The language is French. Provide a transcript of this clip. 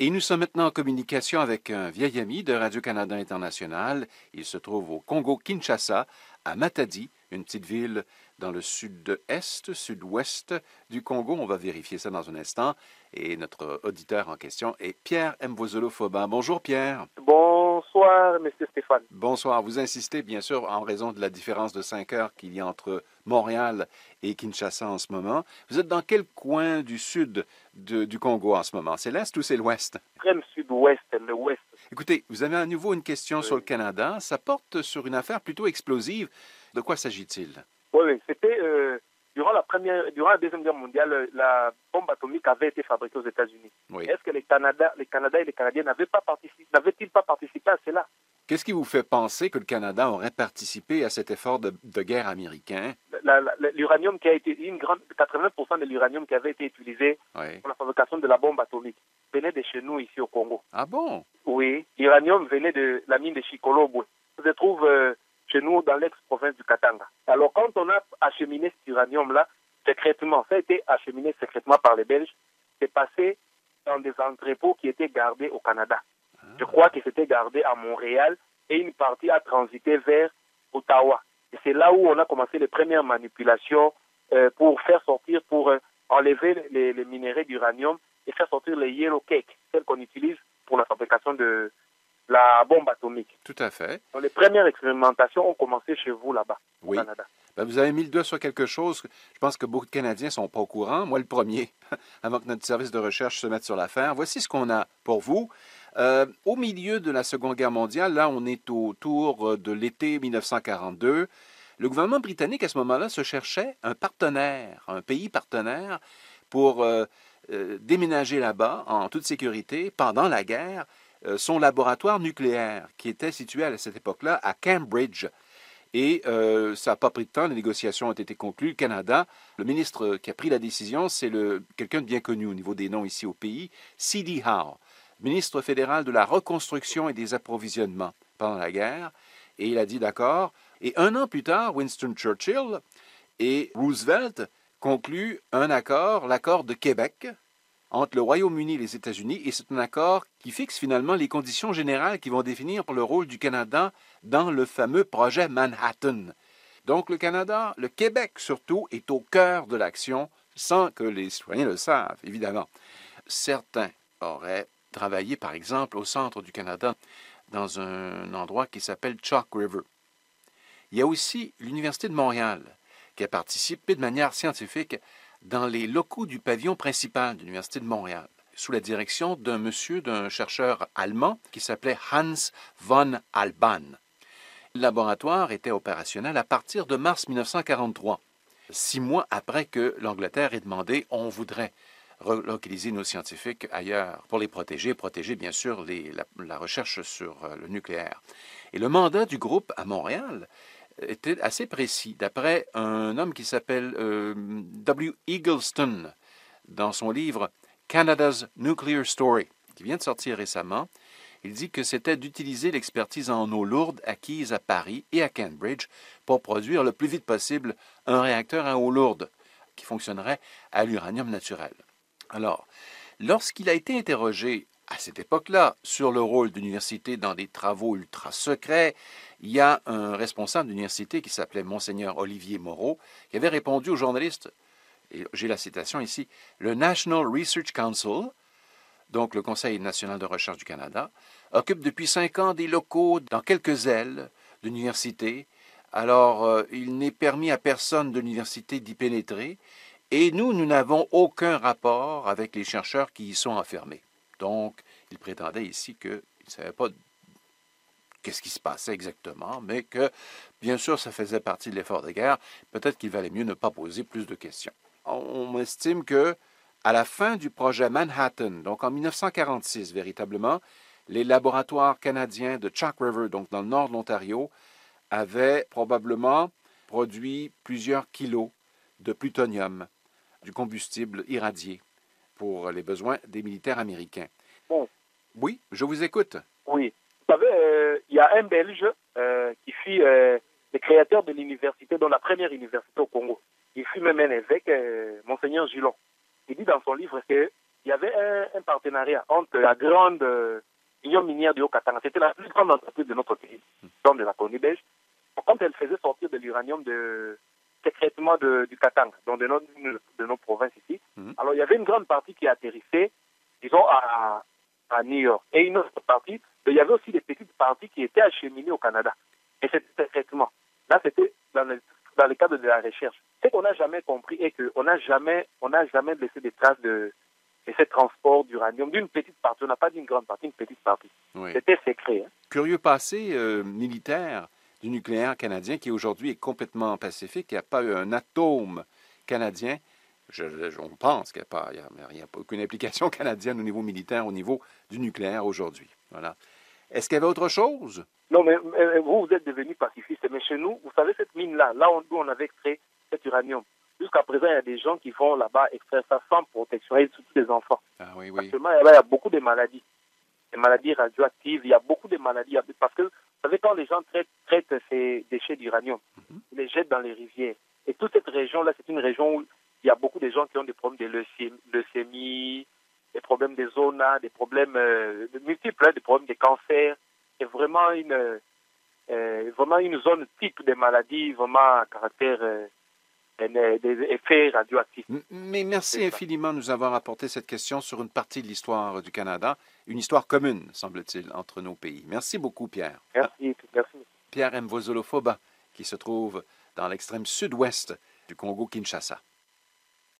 Et nous sommes maintenant en communication avec un vieil ami de Radio-Canada International. Il se trouve au Congo-Kinshasa, à Matadi, une petite ville dans le sud-est, sud-ouest du Congo. On va vérifier ça dans un instant. Et notre auditeur en question est Pierre Mbozolo-Fobin. Bonjour Pierre. Bonsoir, Monsieur Stéphane. Bonsoir. Vous insistez, bien sûr, en raison de la différence de 5 heures qu'il y a entre Montréal et Kinshasa en ce moment. Vous êtes dans quel coin du sud du Congo en ce moment? C'est l'est ou c'est l'ouest? Extrême sud-ouest, l'ouest. Écoutez, vous avez à nouveau une question sur le Canada. Ça porte sur une affaire plutôt explosive. De quoi s'agit-il? Oui, c'était euh, durant la première, durant la deuxième guerre mondiale, la bombe atomique avait été fabriquée aux États-Unis. Est-ce que les Canada, les Canadiens et les Canadiens n'avaient pas participé, n'avaient-ils pas participé à cela? Qu'est-ce qui vous fait penser que le Canada aurait participé à cet effort de, guerre américain? L'uranium qui a été une grande, 80% de l'uranium qui avait été utilisé pour la fabrication de la bombe atomique venait de chez nous ici au Congo. Ah bon? Oui, l'uranium venait de la mine de Chikolobwe. Se trouve euh, chez nous dans l'ex-province du Katanga. Alors quand on a acheminé cet uranium-là, secrètement, ça a été acheminé secrètement par les Belges, c'est passé dans des entrepôts qui étaient gardés au Canada. Ah. Je crois que c'était gardé à Montréal et une partie a transité vers Ottawa. Et c'est là où on a commencé les premières manipulations euh, pour faire sortir, pour euh, enlever les, les minéraux d'uranium et faire sortir les yellow cake, celles qu'on utilise pour la fabrication de, la bombe atomique. Tout à fait. les premières expérimentations ont commencé chez vous là-bas, au Canada. Ben, vous avez mis le doigt sur quelque chose. Je pense que beaucoup de Canadiens ne sont pas au courant. Moi, le premier, avant que notre service de recherche se mette sur l'affaire. Voici ce qu'on a pour vous. Euh, au milieu de la Seconde Guerre mondiale, là, on est autour de l'été 1942. Le gouvernement britannique, à ce moment-là, se cherchait un partenaire, un pays partenaire pour euh, euh, déménager là-bas en toute sécurité pendant la guerre euh, son laboratoire nucléaire, qui était situé à cette époque-là à Cambridge. Et euh, ça n'a pas pris de temps, les négociations ont été conclues. Le Canada, le ministre qui a pris la décision, c'est quelqu'un de bien connu au niveau des noms ici au pays, C.D. Howe, ministre fédéral de la reconstruction et des approvisionnements pendant la guerre. Et il a dit d'accord. Et un an plus tard, Winston Churchill et Roosevelt concluent un accord, l'accord de Québec, entre le Royaume-Uni et les États-Unis, et c'est un accord qui fixe finalement les conditions générales qui vont définir le rôle du Canada dans le fameux projet Manhattan. Donc le Canada, le Québec surtout, est au cœur de l'action, sans que les citoyens le savent, évidemment. Certains auraient travaillé, par exemple, au centre du Canada, dans un endroit qui s'appelle Chalk River. Il y a aussi l'Université de Montréal, qui a participé de manière scientifique dans les locaux du pavillon principal de l'Université de Montréal, sous la direction d'un monsieur, d'un chercheur allemand qui s'appelait Hans von Alban. Le laboratoire était opérationnel à partir de mars 1943, six mois après que l'Angleterre ait demandé on voudrait relocaliser nos scientifiques ailleurs pour les protéger, protéger bien sûr la, recherche sur euh, le nucléaire. Et le mandat du groupe à Montréal était assez précis. D'après un homme qui s'appelle euh, W. Eagleston, dans son livre Canada's Nuclear Story, qui vient de sortir récemment, il dit que c'était d'utiliser l'expertise en eau lourde acquise à Paris et à Cambridge pour produire le plus vite possible un réacteur à eau lourde qui fonctionnerait à l'uranium naturel. Alors, lorsqu'il a été interrogé à cette époque-là sur le rôle d'université dans des travaux ultra secrets, il y a un responsable d'université qui s'appelait Monseigneur Olivier Moreau, qui avait répondu aux journalistes, et j'ai la citation ici, le National Research Council, donc le Conseil national de recherche du Canada, occupe depuis cinq ans des locaux dans quelques ailes d'université. Alors, euh, il n'est permis à personne de l'université d'y pénétrer, et nous, nous n'avons aucun rapport avec les chercheurs qui y sont enfermés. Donc, il prétendait ici qu'il ne savait pas qu'est-ce qui se passait exactement, mais que, bien sûr, ça faisait partie de l'effort de guerre. Peut-être qu'il valait mieux ne pas poser plus de questions. On estime que, à la fin du projet Manhattan, donc en 1946 véritablement, les laboratoires canadiens de Chalk River, donc dans le nord de l'Ontario, avaient probablement produit plusieurs kilos de plutonium, du combustible irradié, pour les besoins des militaires américains. Bon. Oui, je vous écoute. Oui. Savez, euh, il y a un Belge euh, qui fut euh, le créateur de l'université, dans la première université au Congo. Il fut même un évêque, Monseigneur Gillon. Il dit dans son livre que il y avait un, partenariat entre la grande union minière du Haut-Katanga. C'était la plus grande entreprise de notre pays, dans de la colonie belge. Quand elle faisait sortir de l'uranium de secrètement de, du Katanga, dans de nos, de nos provinces ici, mhm. alors il y avait une grande partie qui atterrissait, disons, à, à New York. Et une autre partie, il y avait aussi des petites parties qui étaient acheminées au Canada. Et c'était secrètement. Là, c'était dans le, dans le cadre de la recherche. Ce qu'on n'a jamais compris est qu'on n'a jamais, on n'a jamais laissé des traces de, et ce transport d'uranium d'une petite partie, on n'a pas d'une grande partie, une petite partie. C'était secret. Hein. Curieux passé euh, militaire du nucléaire canadien qui aujourd'hui est complètement pacifique. Il n'y a pas eu un atome canadien. Je, on pense qu'il n'y a, pas, y a, aucune implication canadienne au niveau militaire, au niveau du nucléaire aujourd'hui. Voilà. Est-ce qu'il y avait autre chose? Non, mais, vous, vous êtes devenu pacifiste. Mais chez nous, vous savez, cette mine-là, là où on avait extrait cet uranium, Jusqu'à présent, il y a des gens qui vont là-bas extraire ça sans protection, et surtout les enfants. Ah, oui, oui. Actuellement, il y a beaucoup de maladies, des maladies radioactives, il y a beaucoup de maladies. Parce que, vous savez, quand les gens traitent, ces déchets d'uranium, mhm. ils les jettent dans les rivières. Et toute cette région-là, c'est une région où a beaucoup de gens qui ont des problèmes de leucémie, des problèmes de zona, des problèmes euh, multiples, hein, des problèmes de cancer. C'est vraiment une, euh, vraiment une zone type de maladies, vraiment à caractère euh, des effets radioactifs. Mais merci infiniment de nous avoir apporté cette question sur une partie de l'histoire du Canada, une histoire commune, semble-t-il, entre nos pays. Merci beaucoup, Pierre. Merci, merci. Pierre Mvozolofoba, qui se trouve dans l'extrême sud-ouest du Congo-Kinshasa.